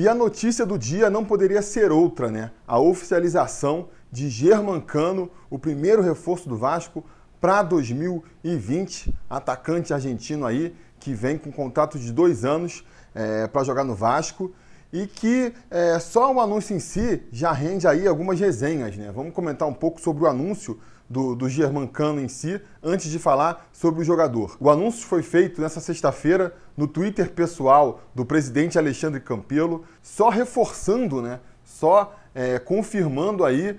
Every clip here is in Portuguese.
E a notícia do dia não poderia ser outra, né? A oficialização de Germancano, o primeiro reforço do Vasco para 2020, atacante argentino aí que vem com contrato de dois anos é, para jogar no Vasco e que é, só o anúncio em si já rende aí algumas resenhas, né? Vamos comentar um pouco sobre o anúncio do, do Germancano em si, antes de falar sobre o jogador. O anúncio foi feito nessa sexta-feira no Twitter pessoal do presidente Alexandre Campelo, só reforçando, né? Só é, confirmando aí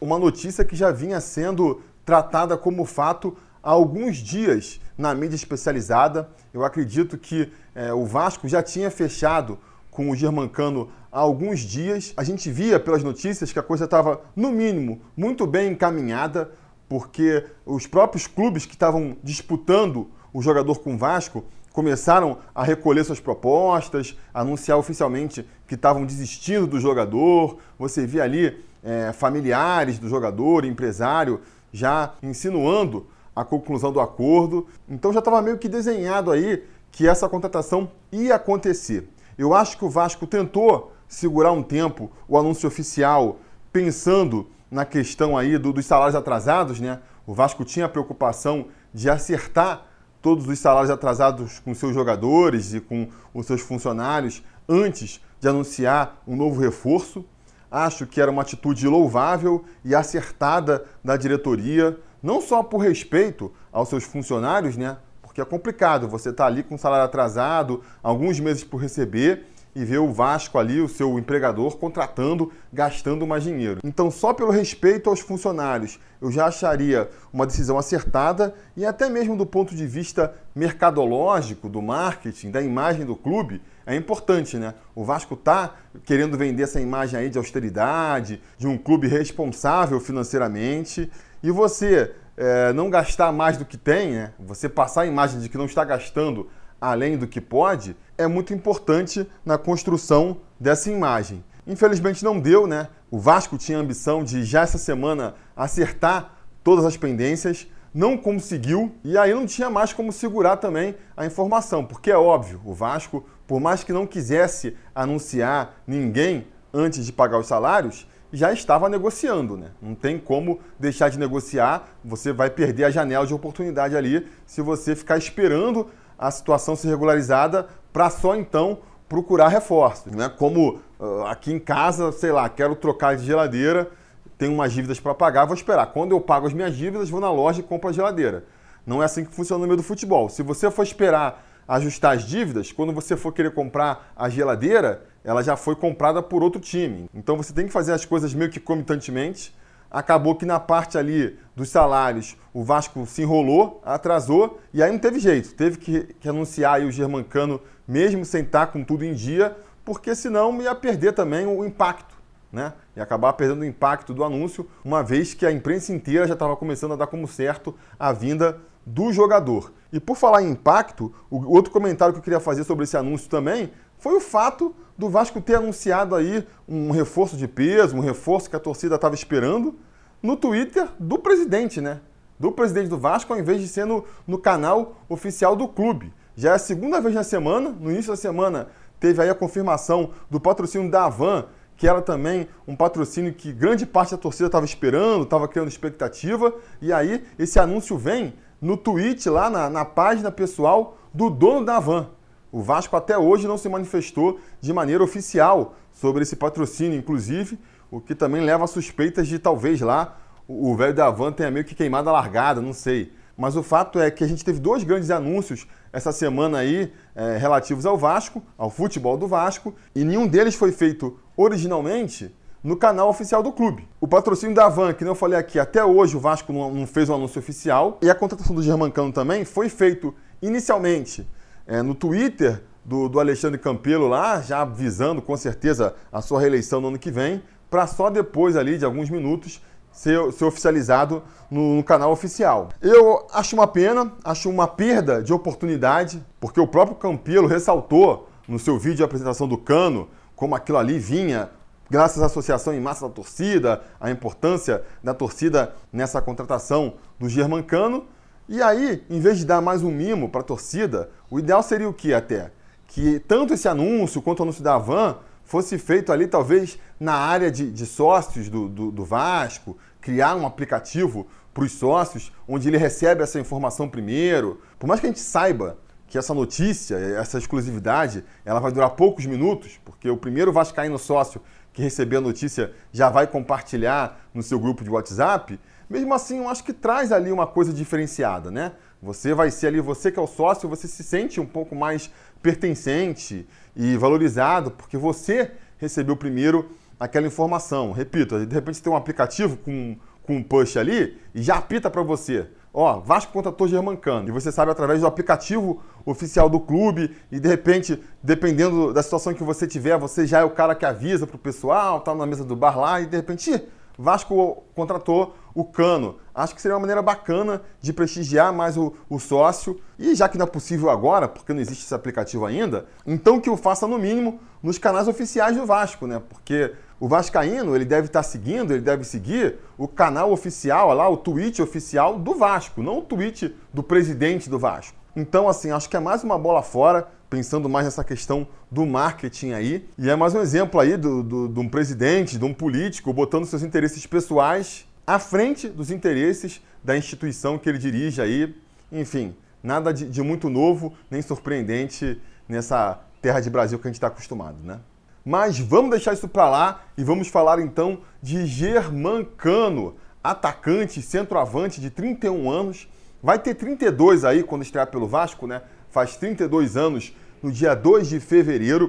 uma notícia que já vinha sendo tratada como fato há alguns dias na mídia especializada. Eu acredito que é, o Vasco já tinha fechado com o Germancano há alguns dias. A gente via pelas notícias que a coisa estava, no mínimo, muito bem encaminhada, porque os próprios clubes que estavam disputando o jogador com o Vasco começaram a recolher suas propostas, anunciar oficialmente que estavam desistindo do jogador. Você via ali é, familiares do jogador, empresário, já insinuando a conclusão do acordo. Então já estava meio que desenhado aí que essa contratação ia acontecer. Eu acho que o Vasco tentou segurar um tempo o anúncio oficial, pensando na questão aí do, dos salários atrasados, né? O Vasco tinha a preocupação de acertar todos os salários atrasados com seus jogadores e com os seus funcionários antes de anunciar um novo reforço. Acho que era uma atitude louvável e acertada da diretoria, não só por respeito aos seus funcionários, né? Porque é complicado você estar tá ali com salário atrasado, alguns meses por receber e ver o Vasco ali, o seu empregador, contratando, gastando mais dinheiro. Então, só pelo respeito aos funcionários, eu já acharia uma decisão acertada e até mesmo do ponto de vista mercadológico, do marketing, da imagem do clube, é importante, né? O Vasco tá querendo vender essa imagem aí de austeridade, de um clube responsável financeiramente, e você é, não gastar mais do que tem, né? Você passar a imagem de que não está gastando além do que pode, é muito importante na construção dessa imagem. Infelizmente não deu, né? O Vasco tinha a ambição de já essa semana acertar todas as pendências, não conseguiu e aí não tinha mais como segurar também a informação, porque é óbvio, o Vasco, por mais que não quisesse anunciar ninguém antes de pagar os salários, já estava negociando, né? Não tem como deixar de negociar, você vai perder a janela de oportunidade ali se você ficar esperando a situação se regularizada para só então procurar reforços, né? Como uh, aqui em casa, sei lá, quero trocar de geladeira, tenho umas dívidas para pagar, vou esperar. Quando eu pago as minhas dívidas, vou na loja e compro a geladeira. Não é assim que funciona no meio do futebol. Se você for esperar ajustar as dívidas, quando você for querer comprar a geladeira, ela já foi comprada por outro time. Então você tem que fazer as coisas meio que comitantemente acabou que na parte ali dos salários o Vasco se enrolou, atrasou e aí não teve jeito. Teve que, que anunciar o Germancano mesmo sem estar com tudo em dia, porque senão ia perder também o impacto, né? E acabar perdendo o impacto do anúncio, uma vez que a imprensa inteira já estava começando a dar como certo a vinda do jogador. E por falar em impacto, o outro comentário que eu queria fazer sobre esse anúncio também foi o fato do Vasco ter anunciado aí um reforço de peso, um reforço que a torcida estava esperando, no Twitter do presidente, né? Do presidente do Vasco, ao invés de ser no, no canal oficial do clube. Já é a segunda vez na semana, no início da semana teve aí a confirmação do patrocínio da Avan, que era também um patrocínio que grande parte da torcida estava esperando, estava criando expectativa, e aí esse anúncio vem no tweet lá na, na página pessoal do dono da Avan, o Vasco até hoje não se manifestou de maneira oficial sobre esse patrocínio, inclusive, o que também leva a suspeitas de talvez lá o velho da Van tenha meio que queimado a largada, não sei. Mas o fato é que a gente teve dois grandes anúncios essa semana aí é, relativos ao Vasco, ao futebol do Vasco, e nenhum deles foi feito originalmente no canal oficial do clube. O patrocínio da Van, que não falei aqui, até hoje o Vasco não, fez um anúncio oficial, e a contratação do Germancano também foi feito inicialmente é, no Twitter do, do Alexandre Campelo lá, já visando com certeza a sua reeleição no ano que vem, para só depois ali de alguns minutos ser, ser oficializado no, no, canal oficial. Eu acho uma pena, acho uma perda de oportunidade, porque o próprio Campelo ressaltou no seu vídeo de apresentação do Cano como aquilo ali vinha graças à associação em massa da torcida, a importância da torcida nessa contratação do Germancano. E aí, em vez de dar mais um mimo para a torcida, o ideal seria o que até? Que tanto esse anúncio quanto o anúncio da Van fosse feito ali, talvez, na área de, de sócios do, do, do Vasco, criar um aplicativo para os sócios, onde ele recebe essa informação primeiro. Por mais que a gente saiba que essa notícia, essa exclusividade, ela vai durar poucos minutos, porque o primeiro vascaíno sócio que receber a notícia já vai compartilhar no seu grupo de WhatsApp, mesmo assim eu acho que traz ali uma coisa diferenciada, né? Você vai ser ali, você que é o sócio, você se sente um pouco mais pertencente e valorizado, porque você recebeu primeiro aquela informação. Repito, de repente tem um aplicativo com, com um push ali e já apita para você. Ó, Vasco contratou Germancano. E você sabe através do aplicativo oficial do clube e de repente, dependendo da situação que você tiver, você já é o cara que avisa pro pessoal, tá na mesa do bar lá e de repente, Vasco contratou o Cano. Acho que seria uma maneira bacana de prestigiar mais o, o, sócio. E já que não é possível agora, porque não existe esse aplicativo ainda, então que o faça no mínimo nos canais oficiais do Vasco, né? Porque o Vascaíno, ele deve estar seguindo, ele deve seguir o canal oficial, lá, o tweet oficial do Vasco, não o tweet do presidente do Vasco. Então, assim, acho que é mais uma bola fora, pensando mais nessa questão do marketing aí. E é mais um exemplo aí do, do, de um presidente, de um político, botando seus interesses pessoais à frente dos interesses da instituição que ele dirige aí. Enfim, nada de, de muito novo nem surpreendente nessa terra de Brasil que a gente está acostumado, né? Mas vamos deixar isso para lá e vamos falar então de Germancano, atacante centroavante de 31 anos Vai ter 32 aí quando estrear pelo Vasco, né? Faz 32 anos no dia 2 de fevereiro.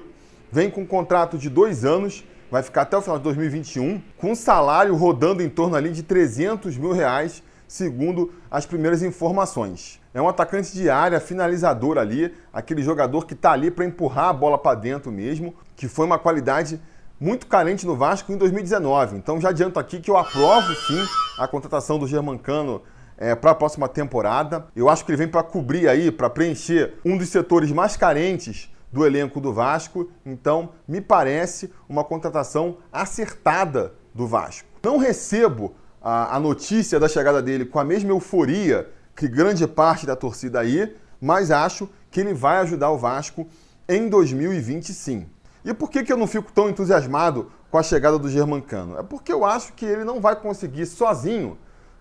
Vem com um contrato de dois anos, vai ficar até o final de 2021, com um salário rodando em torno ali de 300 mil reais, segundo as primeiras informações. É um atacante de área, finalizador ali, aquele jogador que está ali para empurrar a bola para dentro mesmo, que foi uma qualidade muito carente no Vasco em 2019. Então já adianto aqui que eu aprovo sim a contratação do Germancano é, para a próxima temporada. Eu acho que ele vem para cobrir aí, para preencher um dos setores mais carentes do elenco do Vasco. Então, me parece uma contratação acertada do Vasco. Não recebo a, a notícia da chegada dele com a mesma euforia que grande parte da torcida aí, mas acho que ele vai ajudar o Vasco em 2020 sim. E por que, que eu não fico tão entusiasmado com a chegada do Germancano? É porque eu acho que ele não vai conseguir sozinho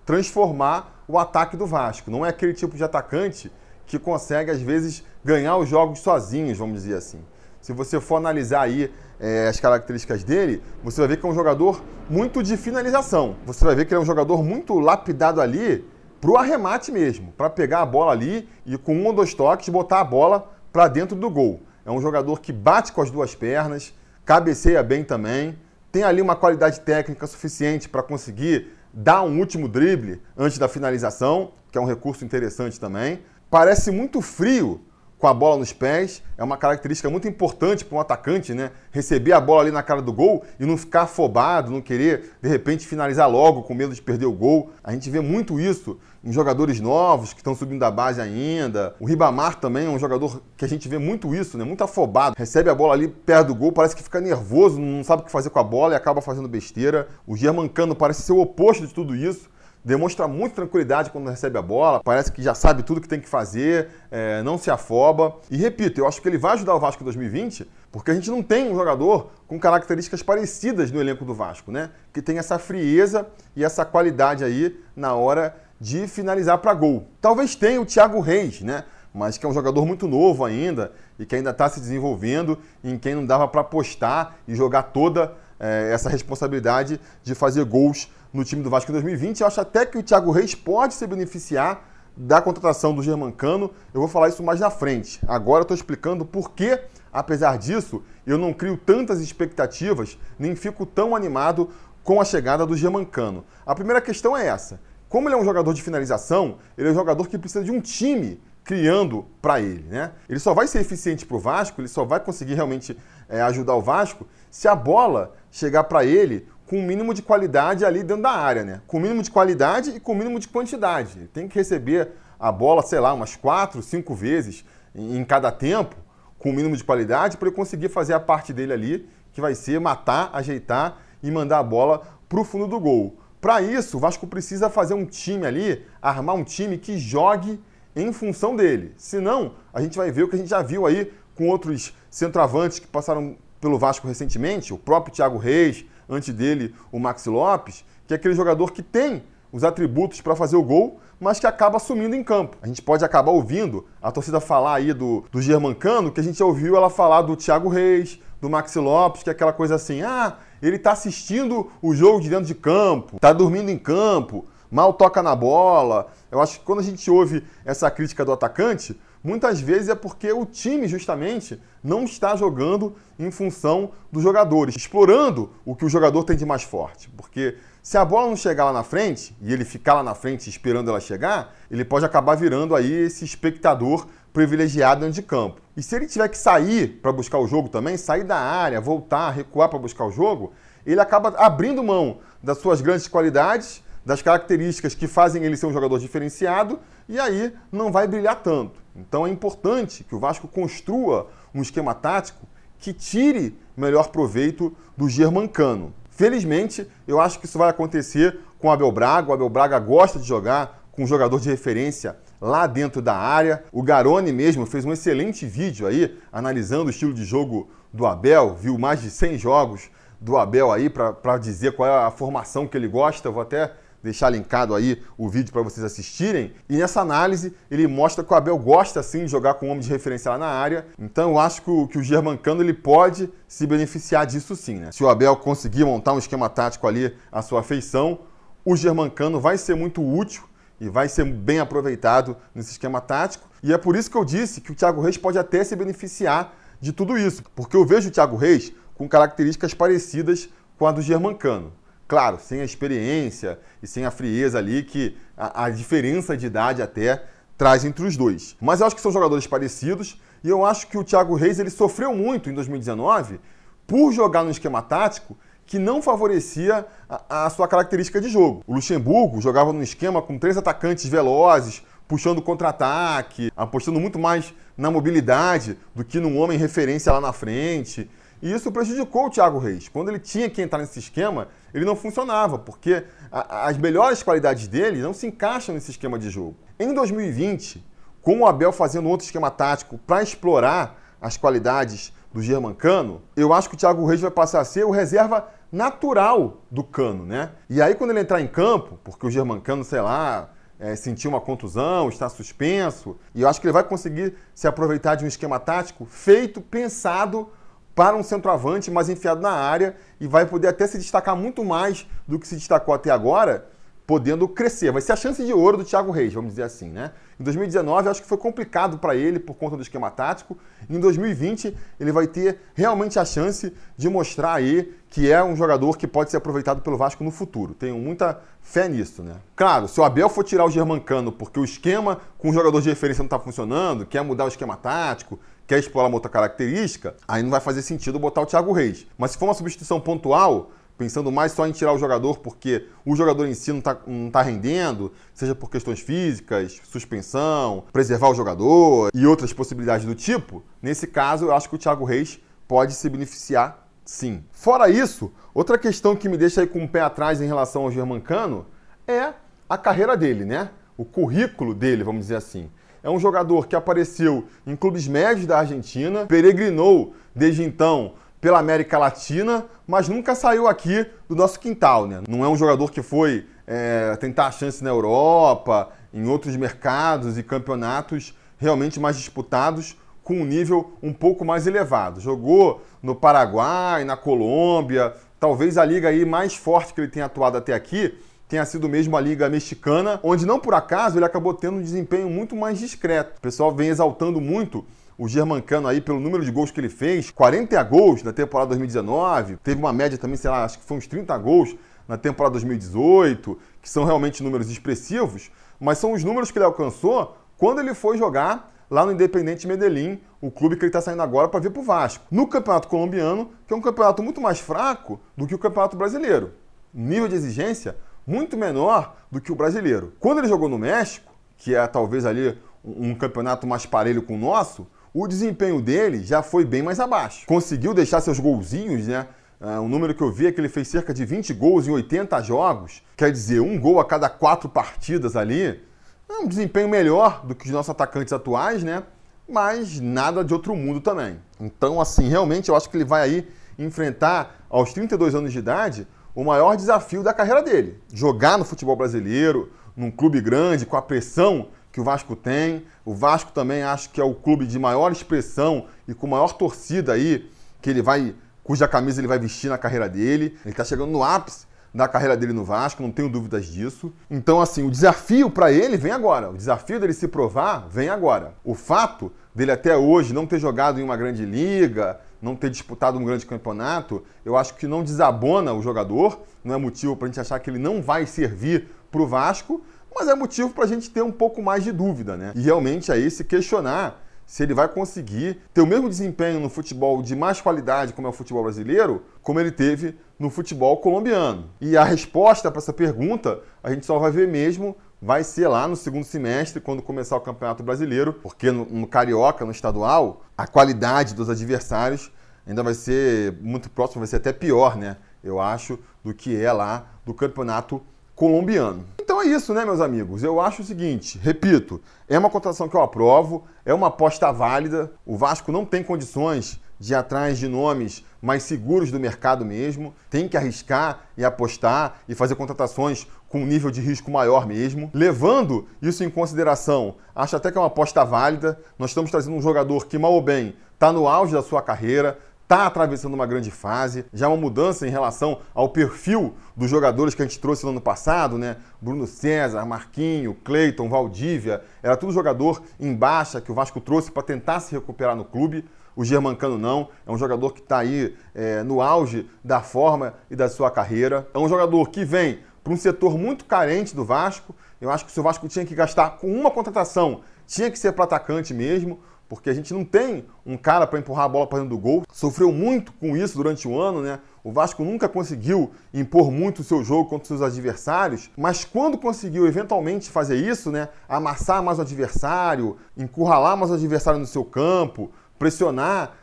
transformar o ataque do Vasco. Não é aquele tipo de atacante que consegue, às vezes, ganhar os jogos sozinhos, vamos dizer assim. Se você for analisar aí é, as características dele, você vai ver que é um jogador muito de finalização. Você vai ver que ele é um jogador muito lapidado ali para o arremate mesmo, para pegar a bola ali e com um ou dois toques botar a bola para dentro do gol. É um jogador que bate com as duas pernas, cabeceia bem também, tem ali uma qualidade técnica suficiente para conseguir dá um último drible antes da finalização, que é um recurso interessante também. Parece muito frio com a bola nos pés, é uma característica muito importante para um atacante, né? Receber a bola ali na cara do gol e não ficar afobado, não querer de repente finalizar logo com medo de perder o gol. A gente vê muito isso em jogadores novos que estão subindo da base ainda. O Ribamar também é um jogador que a gente vê muito isso, né? Muito afobado. Recebe a bola ali perto do gol, parece que fica nervoso, não sabe o que fazer com a bola e acaba fazendo besteira. O Germancano parece ser o oposto de tudo isso demonstra muito tranquilidade quando recebe a bola, parece que já sabe tudo que tem que fazer, é, não se afoba. E repito, eu acho que ele vai ajudar o Vasco em 2020, porque a gente não tem um jogador com características parecidas no elenco do Vasco, né? Que tem essa frieza e essa qualidade aí na hora de finalizar para gol. Talvez tenha o Thiago Reis, né? Mas que é um jogador muito novo ainda e que ainda está se desenvolvendo, em quem não dava para apostar e jogar toda é, essa responsabilidade de fazer gols no time do Vasco em 2020. Eu acho até que o Thiago Reis pode se beneficiar da contratação do Germancano. Eu vou falar isso mais na frente. Agora eu estou explicando por que, apesar disso, eu não crio tantas expectativas, nem fico tão animado com a chegada do Germancano. A primeira questão é essa. Como ele é um jogador de finalização, ele é um jogador que precisa de um time criando para ele. Né? Ele só vai ser eficiente para o Vasco, ele só vai conseguir realmente é, ajudar o Vasco se a bola chegar para ele com o mínimo de qualidade ali dentro da área, né? Com o mínimo de qualidade e com o mínimo de quantidade. Ele tem que receber a bola, sei lá, umas quatro, cinco vezes em cada tempo, com o mínimo de qualidade, para ele conseguir fazer a parte dele ali, que vai ser matar, ajeitar e mandar a bola para o fundo do gol. Para isso, o Vasco precisa fazer um time ali, armar um time que jogue em função dele. Senão, a gente vai ver o que a gente já viu aí com outros centroavantes que passaram pelo Vasco recentemente, o próprio Thiago Reis, antes dele o Maxi Lopes, que é aquele jogador que tem os atributos para fazer o gol, mas que acaba sumindo em campo. A gente pode acabar ouvindo a torcida falar aí do, do Germancano, que a gente ouviu ela falar do Thiago Reis, do Maxi Lopes, que é aquela coisa assim, ah, ele está assistindo o jogo de dentro de campo, está dormindo em campo, mal toca na bola. Eu acho que quando a gente ouve essa crítica do atacante, muitas vezes é porque o time justamente não está jogando em função dos jogadores, explorando o que o jogador tem de mais forte. Porque se a bola não chegar lá na frente e ele ficar lá na frente esperando ela chegar, ele pode acabar virando aí esse espectador privilegiado dentro de campo. E se ele tiver que sair para buscar o jogo também, sair da área, voltar, recuar para buscar o jogo, ele acaba abrindo mão das suas grandes qualidades, das características que fazem ele ser um jogador diferenciado, e aí não vai brilhar tanto. Então é importante que o Vasco construa um esquema tático que tire melhor proveito do Germancano. Felizmente, eu acho que isso vai acontecer com o Abel Braga. O Abel Braga gosta de jogar com um jogador de referência lá dentro da área. O Garone mesmo fez um excelente vídeo aí analisando o estilo de jogo do Abel, viu mais de 100 jogos do Abel aí para dizer qual é a formação que ele gosta. Eu vou até deixar linkado aí o vídeo para vocês assistirem. E nessa análise ele mostra que o Abel gosta sim de jogar com um homem de referência lá na área. Então eu acho que o, que o Germancano ele pode se beneficiar disso sim, né? Se o Abel conseguir montar um esquema tático ali à sua feição, o Germancano vai ser muito útil e vai ser bem aproveitado nesse esquema tático. E é por isso que eu disse que o Thiago Reis pode até se beneficiar de tudo isso, porque eu vejo o Thiago Reis com características parecidas com a do Germancano. Claro, sem a experiência e sem a frieza ali que a, a diferença de idade até traz entre os dois. Mas eu acho que são jogadores parecidos e eu acho que o Thiago Reis ele sofreu muito em 2019 por jogar no esquema tático que não favorecia a, a, sua característica de jogo. O Luxemburgo jogava num esquema com três atacantes velozes, puxando contra-ataque, apostando muito mais na mobilidade do que num homem referência lá na frente. E isso prejudicou o Thiago Reis. Quando ele tinha que entrar nesse esquema, ele não funcionava, porque a, as melhores qualidades dele não se encaixam nesse esquema de jogo. Em 2020, com o Abel fazendo outro esquema tático para explorar as qualidades do Germancano, eu acho que o Thiago Reis vai passar a ser o reserva natural do Cano, né? E aí quando ele entrar em campo, porque o Germancano, sei lá, é, sentiu uma contusão, está suspenso, e eu acho que ele vai conseguir se aproveitar de um esquema tático feito, pensado para um centroavante mais enfiado na área e vai poder até se destacar muito mais do que se destacou até agora, podendo crescer. Vai ser a chance de ouro do Thiago Reis, vamos dizer assim, né? Em 2019, acho que foi complicado para ele por conta do esquema tático. Em 2020, ele vai ter realmente a chance de mostrar aí que é um jogador que pode ser aproveitado pelo Vasco no futuro. Tenho muita fé nisso, né? Claro, se o Abel for tirar o Germancano porque o esquema com o jogador de referência não está funcionando, quer mudar o esquema tático, quer explorar uma outra característica, aí não vai fazer sentido botar o Thiago Reis. Mas se for uma substituição pontual, pensando mais só em tirar o jogador porque o jogador em si não está tá rendendo, seja por questões físicas, suspensão, preservar o jogador e outras possibilidades do tipo, nesse caso eu acho que o Thiago Reis pode se beneficiar sim. Fora isso, outra questão que me deixa aí com o pé atrás em relação ao Germancano é a carreira dele, né? O currículo dele, vamos dizer assim. É um jogador que apareceu em clubes médios da Argentina, peregrinou desde então pela América Latina, mas nunca saiu aqui do nosso quintal. Né? Não é um jogador que foi é, tentar a chance na Europa, em outros mercados e campeonatos realmente mais disputados, com um nível um pouco mais elevado. Jogou no Paraguai, na Colômbia, talvez a liga aí mais forte que ele tenha atuado até aqui tenha sido mesmo a Liga Mexicana, onde não por acaso ele acabou tendo um desempenho muito mais discreto. O pessoal vem exaltando muito o Germancano aí pelo número de gols que ele fez, 40 gols na temporada 2019, teve uma média também, sei lá, acho que foi uns 30 gols na temporada 2018, que são realmente números expressivos, mas são os números que ele alcançou quando ele foi jogar lá no Independente Medellín, o clube que ele está saindo agora para vir para o Vasco. No Campeonato Colombiano, que é um campeonato muito mais fraco do que o Campeonato Brasileiro. Nível de exigência muito menor do que o brasileiro. Quando ele jogou no México, que é talvez ali um campeonato mais parelho com o nosso, o desempenho dele já foi bem mais abaixo. Conseguiu deixar seus golzinhos, né? Uh, um número que eu vi é que ele fez cerca de 20 gols em 80 jogos, quer dizer, um gol a cada quatro partidas ali. É um desempenho melhor do que os nossos atacantes atuais, né? mas nada de outro mundo também. Então, assim, realmente eu acho que ele vai aí enfrentar aos 32 anos de idade o maior desafio da carreira dele. Jogar no futebol brasileiro, num clube grande, com a pressão que o Vasco tem. O Vasco também acho que é o clube de maior expressão e com maior torcida aí, que ele vai, cuja camisa ele vai vestir na carreira dele. Ele está chegando no ápice da carreira dele no Vasco, não tenho dúvidas disso. Então, assim, o desafio para ele vem agora. O desafio dele se provar vem agora. O fato dele até hoje não ter jogado em uma grande liga, não ter disputado um grande campeonato, eu acho que não desabona o jogador, não é motivo para a gente achar que ele não vai servir para o Vasco, mas é motivo para a gente ter um pouco mais de dúvida, né? E realmente aí se questionar se ele vai conseguir ter o mesmo desempenho no futebol de mais qualidade, como é o futebol brasileiro, como ele teve no futebol colombiano. E a resposta para essa pergunta a gente só vai ver mesmo vai ser lá no segundo semestre, quando começar o Campeonato Brasileiro, porque no, no, Carioca, no estadual, a qualidade dos adversários ainda vai ser muito próximo, vai ser até pior, né? Eu acho, do que é lá do Campeonato colombiano. Então é isso, né, meus amigos? Eu acho o seguinte, repito, é uma contratação que eu aprovo, é uma aposta válida. O Vasco não tem condições de ir atrás de nomes mais seguros do mercado mesmo. Tem que arriscar e apostar e fazer contratações com um nível de risco maior mesmo. Levando isso em consideração, acho até que é uma aposta válida. Nós estamos trazendo um jogador que, mal ou bem, está no auge da sua carreira, está atravessando uma grande fase, já uma mudança em relação ao perfil dos jogadores que a gente trouxe no ano passado, né? Bruno César, Marquinho, Cleiton, Valdívia, era tudo jogador em baixa que o Vasco trouxe para tentar se recuperar no clube. O Germancano não, é um jogador que está aí é, no auge da forma e da sua carreira. É um jogador que vem para um setor muito carente do Vasco. Eu acho que se o Vasco tinha que gastar com uma contratação, tinha que ser para atacante mesmo porque a gente não tem um cara para empurrar a bola para dentro do gol. Sofreu muito com isso durante o ano, né? O Vasco nunca conseguiu impor muito o seu jogo contra os seus adversários, mas quando conseguiu eventualmente fazer isso, né, amassar mais o adversário, encurralar mais o adversário no seu campo, pressionar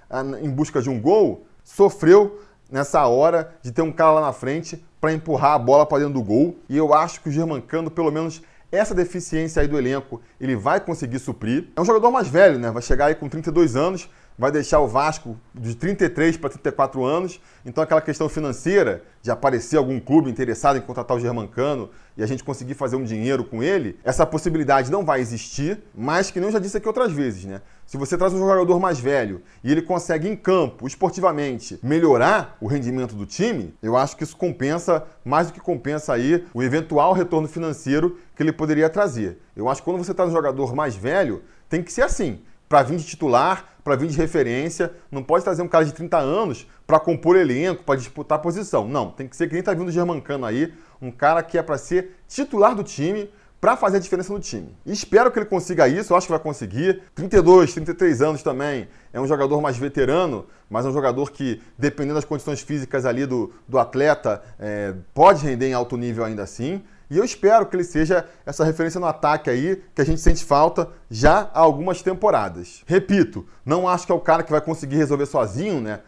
em busca de um gol, sofreu nessa hora de ter um cara lá na frente para empurrar a bola para dentro do gol. E eu acho que o Germancano, pelo menos essa deficiência aí do elenco ele vai conseguir suprir. É um jogador mais velho, né? Vai chegar aí com 32 anos, vai deixar o Vasco de 33 para 34 anos. Então aquela questão financeira de aparecer algum clube interessado em contratar o Germancano e a gente conseguir fazer um dinheiro com ele, essa possibilidade não vai existir, mas que eu já disse aqui outras vezes, né? Se você traz um jogador mais velho e ele consegue em campo, esportivamente, melhorar o rendimento do time, eu acho que isso compensa mais do que compensa aí o eventual retorno financeiro que ele poderia trazer. Eu acho que quando você traz um jogador mais velho, tem que ser assim para vir de titular, para vir de referência. Não pode trazer um cara de 30 anos para compor elenco, para disputar posição. Não, tem que ser que nem tá vindo o Germancano aí, um cara que é para ser titular do time, para fazer a diferença no time. Espero que ele consiga isso, eu acho que vai conseguir. 32, 33 anos também, é um jogador mais veterano, mas é um jogador que, dependendo das condições físicas ali do, do atleta, é, pode render em alto nível ainda assim. E eu espero que ele seja essa referência no ataque aí, que a gente sente falta já há algumas temporadas. Repito, não acho que é o cara que vai conseguir resolver sozinho, né?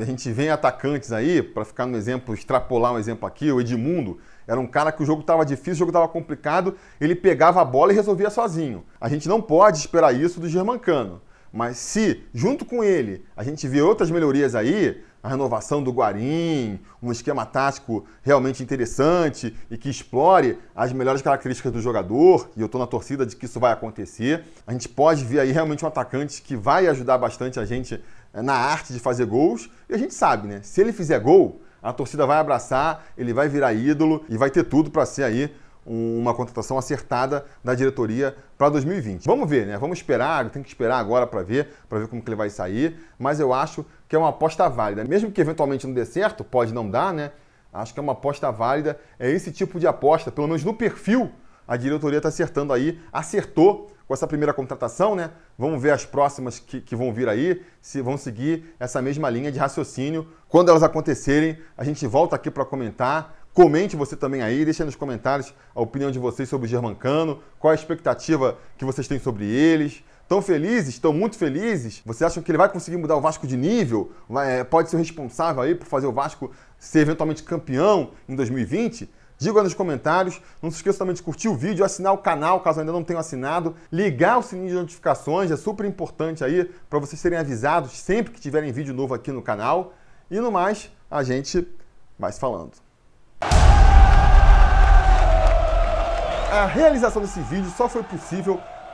a gente vem atacantes aí, para ficar no exemplo, extrapolar um exemplo aqui, o Edmundo era um cara que o jogo estava difícil, o jogo estava complicado, ele pegava a bola e resolvia sozinho. A gente não pode esperar isso do Germancano. Mas se, junto com ele, a gente vê outras melhorias aí, a renovação do Guarim, um esquema tático realmente interessante e que explore as melhores características do jogador, e eu estou na torcida de que isso vai acontecer. A gente pode ver aí realmente um atacante que vai ajudar bastante a gente eh, na arte de fazer gols, e a gente sabe, né? Se ele fizer gol, a torcida vai abraçar, ele vai virar ídolo e vai ter tudo para ser aí uma contratação acertada da diretoria para 2020. Vamos ver, né? Vamos esperar, tem que esperar agora para ver, para ver como que ele vai sair, mas eu acho que é uma aposta válida. Mesmo que eventualmente não dê certo, pode não dar, né? Acho que é uma aposta válida. É esse tipo de aposta, pelo menos no perfil, a diretoria está acertando aí, acertou com essa primeira contratação, né? Vamos ver as próximas que, que, vão vir aí, se vão seguir essa mesma linha de raciocínio. Quando elas acontecerem, a gente volta aqui para comentar. Comente você também aí, deixe nos comentários a opinião de vocês sobre o Germancano, qual a expectativa que vocês têm sobre eles. Estão felizes? Estão muito felizes? Vocês acham que ele vai conseguir mudar o Vasco de nível? Vai, é, pode ser o responsável aí por fazer o Vasco ser eventualmente campeão em 2020? Diga nos comentários. Não se esqueça também de curtir o vídeo, assinar o canal caso ainda não tenham assinado, ligar o sininho de notificações, é super importante aí para vocês serem avisados sempre que tiverem vídeo novo aqui no canal. E no mais, a gente vai se falando. A realização desse vídeo só foi possível